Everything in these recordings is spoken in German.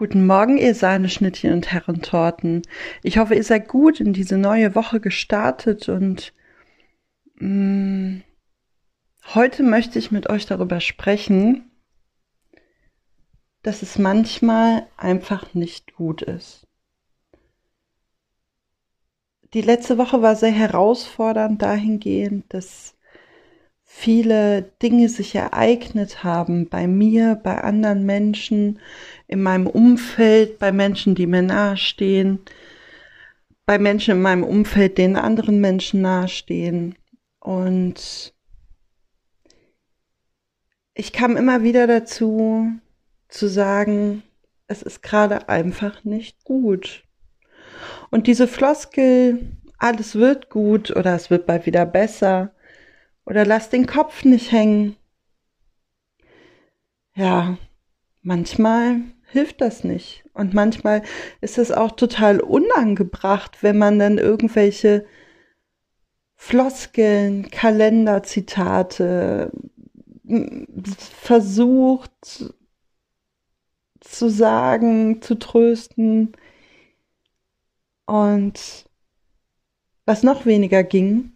Guten Morgen, ihr Sahneschnittchen und Herrentorten. Ich hoffe, ihr seid gut in diese neue Woche gestartet und mh, mm, heute möchte ich mit euch darüber sprechen, dass es manchmal einfach nicht gut ist. Die letzte Woche war sehr herausfordernd dahingehend, dass viele Dinge sich ereignet haben bei mir, bei anderen Menschen, in meinem Umfeld, bei Menschen, die mir nahestehen, bei Menschen in meinem Umfeld, denen anderen Menschen nahestehen. Und ich kam immer wieder dazu zu sagen, es ist gerade einfach nicht gut. Und diese Floskel, alles wird gut oder es wird bald wieder besser, oder lass den Kopf nicht hängen. Ja, manchmal hilft das nicht. Und manchmal ist es auch total unangebracht, wenn man dann irgendwelche Floskeln, Kalenderzitate versucht zu sagen, zu trösten. Und was noch weniger ging,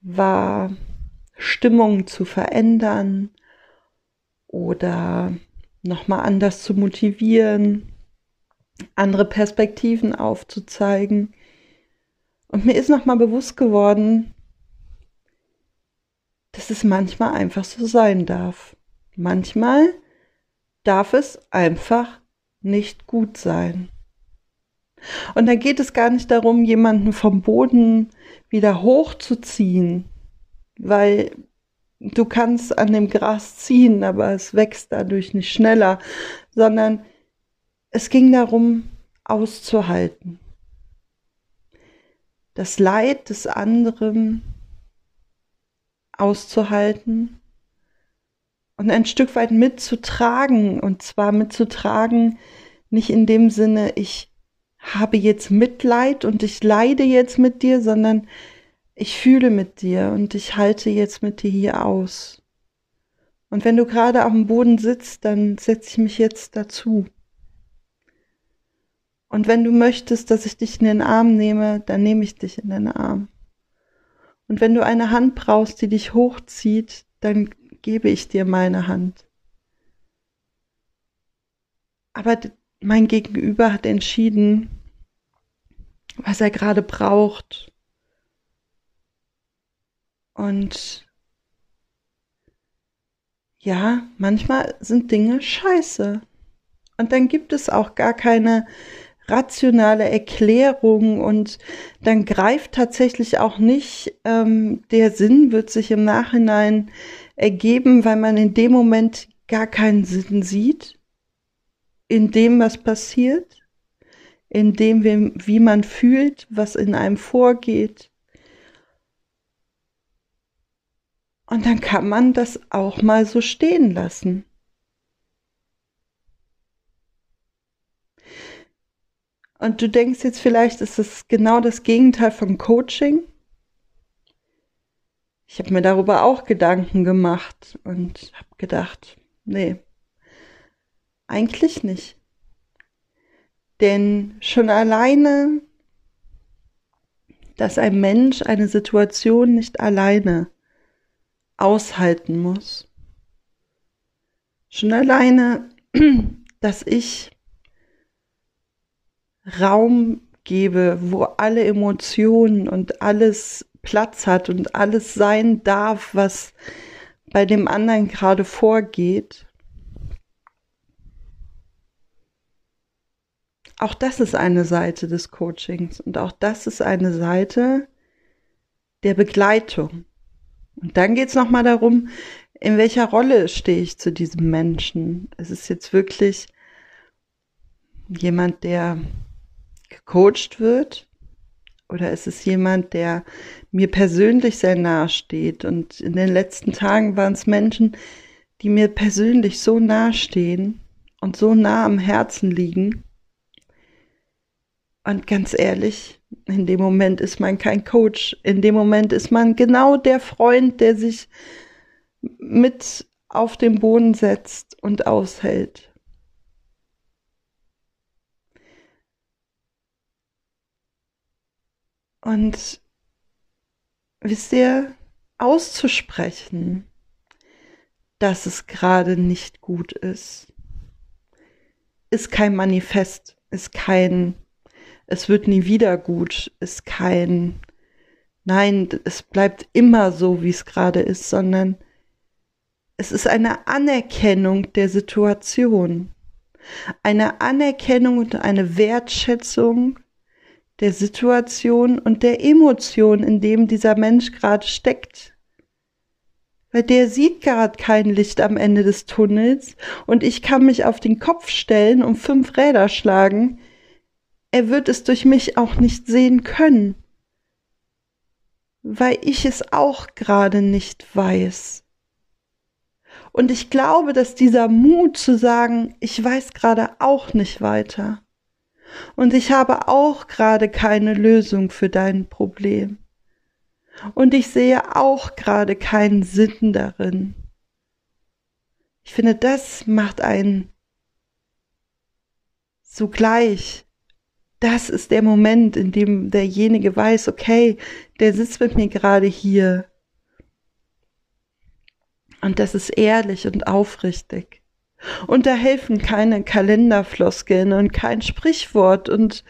war Stimmung zu verändern oder nochmal anders zu motivieren, andere Perspektiven aufzuzeigen. Und mir ist nochmal bewusst geworden, dass es manchmal einfach so sein darf. Manchmal darf es einfach nicht gut sein. Und da geht es gar nicht darum, jemanden vom Boden wieder hochzuziehen, weil du kannst an dem Gras ziehen, aber es wächst dadurch nicht schneller, sondern es ging darum, auszuhalten. Das Leid des anderen auszuhalten und ein Stück weit mitzutragen. Und zwar mitzutragen, nicht in dem Sinne, ich habe jetzt Mitleid und ich leide jetzt mit dir, sondern ich fühle mit dir und ich halte jetzt mit dir hier aus. Und wenn du gerade auf dem Boden sitzt, dann setze ich mich jetzt dazu. Und wenn du möchtest, dass ich dich in den Arm nehme, dann nehme ich dich in den Arm. Und wenn du eine Hand brauchst, die dich hochzieht, dann gebe ich dir meine Hand. Aber mein Gegenüber hat entschieden, was er gerade braucht und ja, manchmal sind Dinge scheiße. Und dann gibt es auch gar keine rationale Erklärung und dann greift tatsächlich auch nicht, ähm, der Sinn wird sich im Nachhinein ergeben, weil man in dem Moment gar keinen Sinn sieht, in dem, was passiert, in dem, wie, wie man fühlt, was in einem vorgeht. Und dann kann man das auch mal so stehen lassen. Und du denkst jetzt vielleicht, ist es genau das Gegenteil von Coaching? Ich habe mir darüber auch Gedanken gemacht und habe gedacht, nee, eigentlich nicht. Denn schon alleine, dass ein Mensch eine Situation nicht alleine aushalten muss. Schon alleine, dass ich Raum gebe, wo alle Emotionen und alles Platz hat und alles sein darf, was bei dem anderen gerade vorgeht. Auch das ist eine Seite des Coachings und auch das ist eine Seite der Begleitung. Und dann geht es nochmal darum, in welcher Rolle stehe ich zu diesem Menschen. Es ist jetzt wirklich jemand, der gecoacht wird? Oder ist es jemand, der mir persönlich sehr nahe steht? Und in den letzten Tagen waren es Menschen, die mir persönlich so nahe stehen und so nah am Herzen liegen. Und ganz ehrlich, in dem Moment ist man kein Coach. In dem Moment ist man genau der Freund, der sich mit auf den Boden setzt und aushält. Und wisst ihr, auszusprechen, dass es gerade nicht gut ist, ist kein Manifest, ist kein es wird nie wieder gut, ist kein, nein, es bleibt immer so, wie es gerade ist, sondern es ist eine Anerkennung der Situation, eine Anerkennung und eine Wertschätzung der Situation und der Emotion, in dem dieser Mensch gerade steckt. Weil der sieht gerade kein Licht am Ende des Tunnels und ich kann mich auf den Kopf stellen und fünf Räder schlagen. Er wird es durch mich auch nicht sehen können, weil ich es auch gerade nicht weiß. Und ich glaube, dass dieser Mut zu sagen, ich weiß gerade auch nicht weiter, und ich habe auch gerade keine Lösung für dein Problem. Und ich sehe auch gerade keinen Sinn darin. Ich finde, das macht einen sogleich. Das ist der Moment, in dem derjenige weiß, okay, der sitzt mit mir gerade hier. Und das ist ehrlich und aufrichtig. Und da helfen keine Kalenderfloskeln und kein Sprichwort und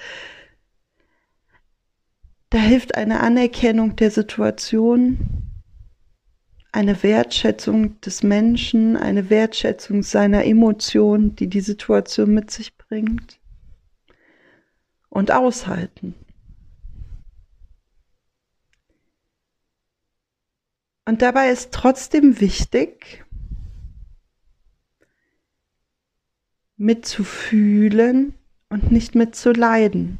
da hilft eine Anerkennung der Situation, eine Wertschätzung des Menschen, eine Wertschätzung seiner Emotionen, die die Situation mit sich bringt. Und aushalten. Und dabei ist trotzdem wichtig, mitzufühlen und nicht mitzuleiden.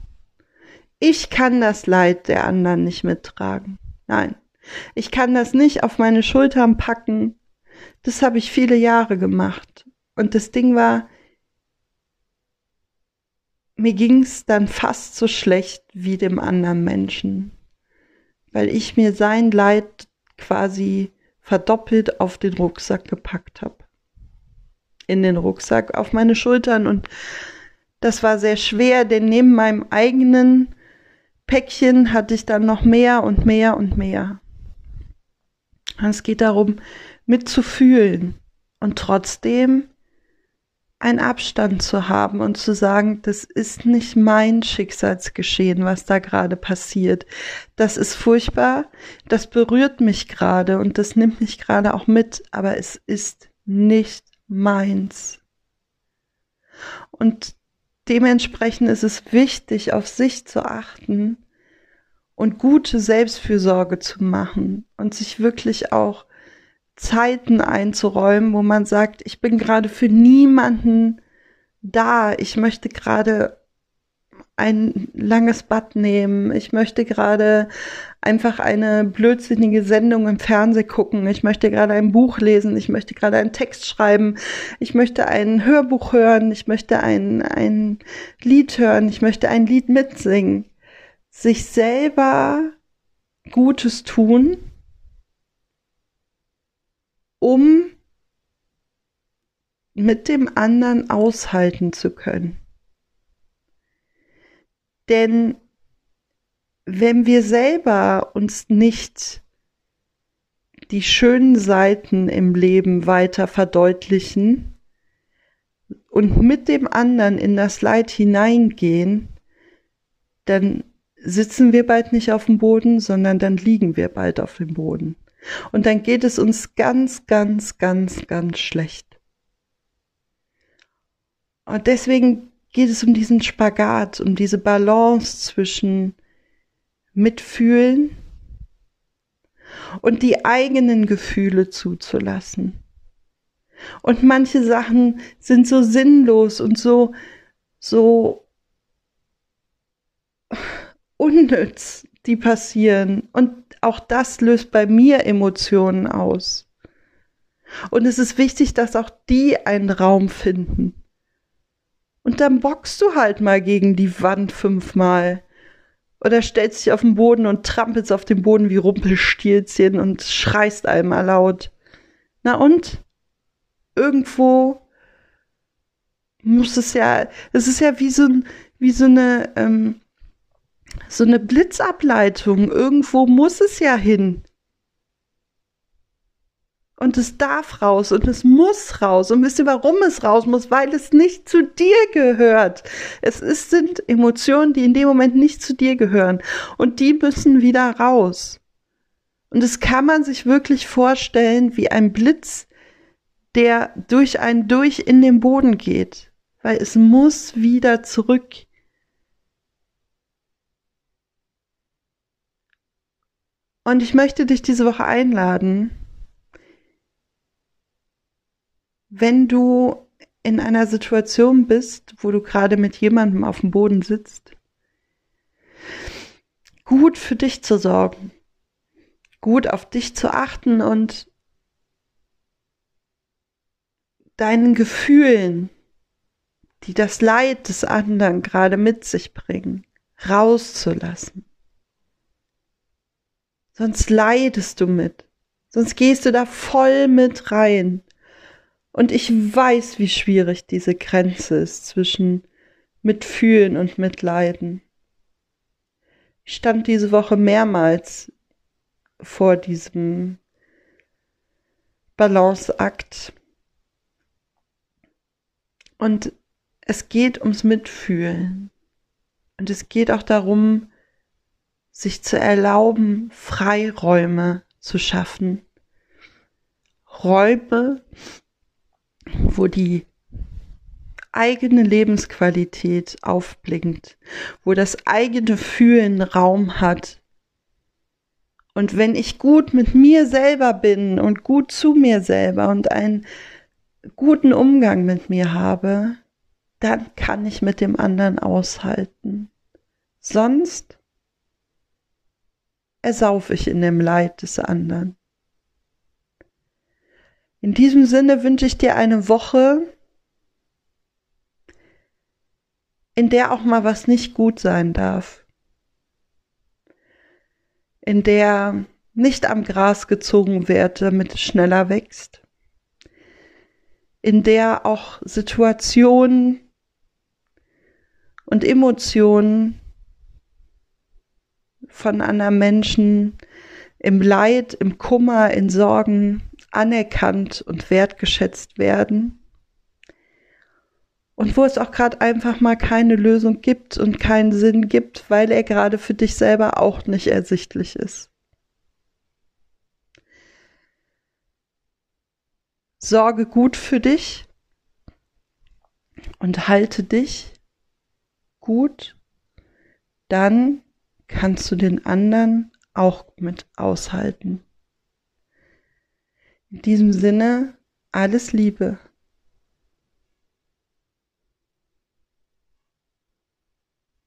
Ich kann das Leid der anderen nicht mittragen. Nein, ich kann das nicht auf meine Schultern packen. Das habe ich viele Jahre gemacht. Und das Ding war, mir ging's dann fast so schlecht wie dem anderen Menschen, weil ich mir sein Leid quasi verdoppelt auf den Rucksack gepackt habe in den Rucksack auf meine Schultern. Und das war sehr schwer, denn neben meinem eigenen Päckchen hatte ich dann noch mehr und mehr und mehr. Es geht darum, mitzufühlen. Und trotzdem einen Abstand zu haben und zu sagen, das ist nicht mein Schicksalsgeschehen, was da gerade passiert. Das ist furchtbar, das berührt mich gerade und das nimmt mich gerade auch mit, aber es ist nicht meins. Und dementsprechend ist es wichtig, auf sich zu achten und gute Selbstfürsorge zu machen und sich wirklich auch Zeiten einzuräumen, wo man sagt, ich bin gerade für niemanden da, ich möchte gerade ein langes Bad nehmen. Ich möchte gerade einfach eine blödsinnige Sendung im Fernsehen gucken. Ich möchte gerade ein Buch lesen. Ich möchte gerade einen Text schreiben. Ich möchte ein Hörbuch hören. Ich möchte ein, ein Lied hören. Ich möchte ein Lied mitsingen. Sich selber Gutes tun, um mit dem anderen aushalten zu können. Denn wenn wir selber uns nicht die schönen Seiten im Leben weiter verdeutlichen und mit dem anderen in das Leid hineingehen, dann sitzen wir bald nicht auf dem Boden, sondern dann liegen wir bald auf dem Boden. Und dann geht es uns ganz, ganz, ganz, ganz schlecht. Und deswegen geht es um diesen Spagat, um diese Balance zwischen Mitfühlen und die eigenen Gefühle zuzulassen. Und manche Sachen sind so sinnlos und so, so unnütz, die passieren. Und auch das löst bei mir Emotionen aus. Und es ist wichtig, dass auch die einen Raum finden. Und dann bockst du halt mal gegen die Wand fünfmal. Oder stellst dich auf den Boden und trampelst auf dem Boden wie Rumpelstilzchen und schreist einmal laut. Na und? Irgendwo muss es ja, es ist ja wie so, wie so eine, ähm, so eine Blitzableitung. Irgendwo muss es ja hin. Und es darf raus und es muss raus. Und wisst ihr, warum es raus muss? Weil es nicht zu dir gehört. Es ist, sind Emotionen, die in dem Moment nicht zu dir gehören. Und die müssen wieder raus. Und das kann man sich wirklich vorstellen wie ein Blitz, der durch einen durch in den Boden geht. Weil es muss wieder zurück. Und ich möchte dich diese Woche einladen, wenn du in einer Situation bist, wo du gerade mit jemandem auf dem Boden sitzt, gut für dich zu sorgen, gut auf dich zu achten und deinen Gefühlen, die das Leid des anderen gerade mit sich bringen, rauszulassen. Sonst leidest du mit, sonst gehst du da voll mit rein und ich weiß, wie schwierig diese Grenze ist zwischen Mitfühlen und Mitleiden. Ich stand diese Woche mehrmals vor diesem Balanceakt. Und es geht ums Mitfühlen. Und es geht auch darum, sich zu erlauben, Freiräume zu schaffen. Räume, wo die eigene Lebensqualität aufblinkt, wo das eigene Fühlen Raum hat. Und wenn ich gut mit mir selber bin und gut zu mir selber und einen guten Umgang mit mir habe, dann kann ich mit dem anderen aushalten. Sonst ersaufe ich in dem Leid des anderen. In diesem Sinne wünsche ich dir eine Woche, in der auch mal was nicht gut sein darf. In der nicht am Gras gezogen wird, damit es schneller wächst. In der auch Situationen und Emotionen von anderen Menschen im Leid, im Kummer, in Sorgen anerkannt und wertgeschätzt werden. Und wo es auch gerade einfach mal keine Lösung gibt und keinen Sinn gibt, weil er gerade für dich selber auch nicht ersichtlich ist. Sorge gut für dich und halte dich gut, dann kannst du den anderen auch mit aushalten. In diesem Sinne, alles Liebe.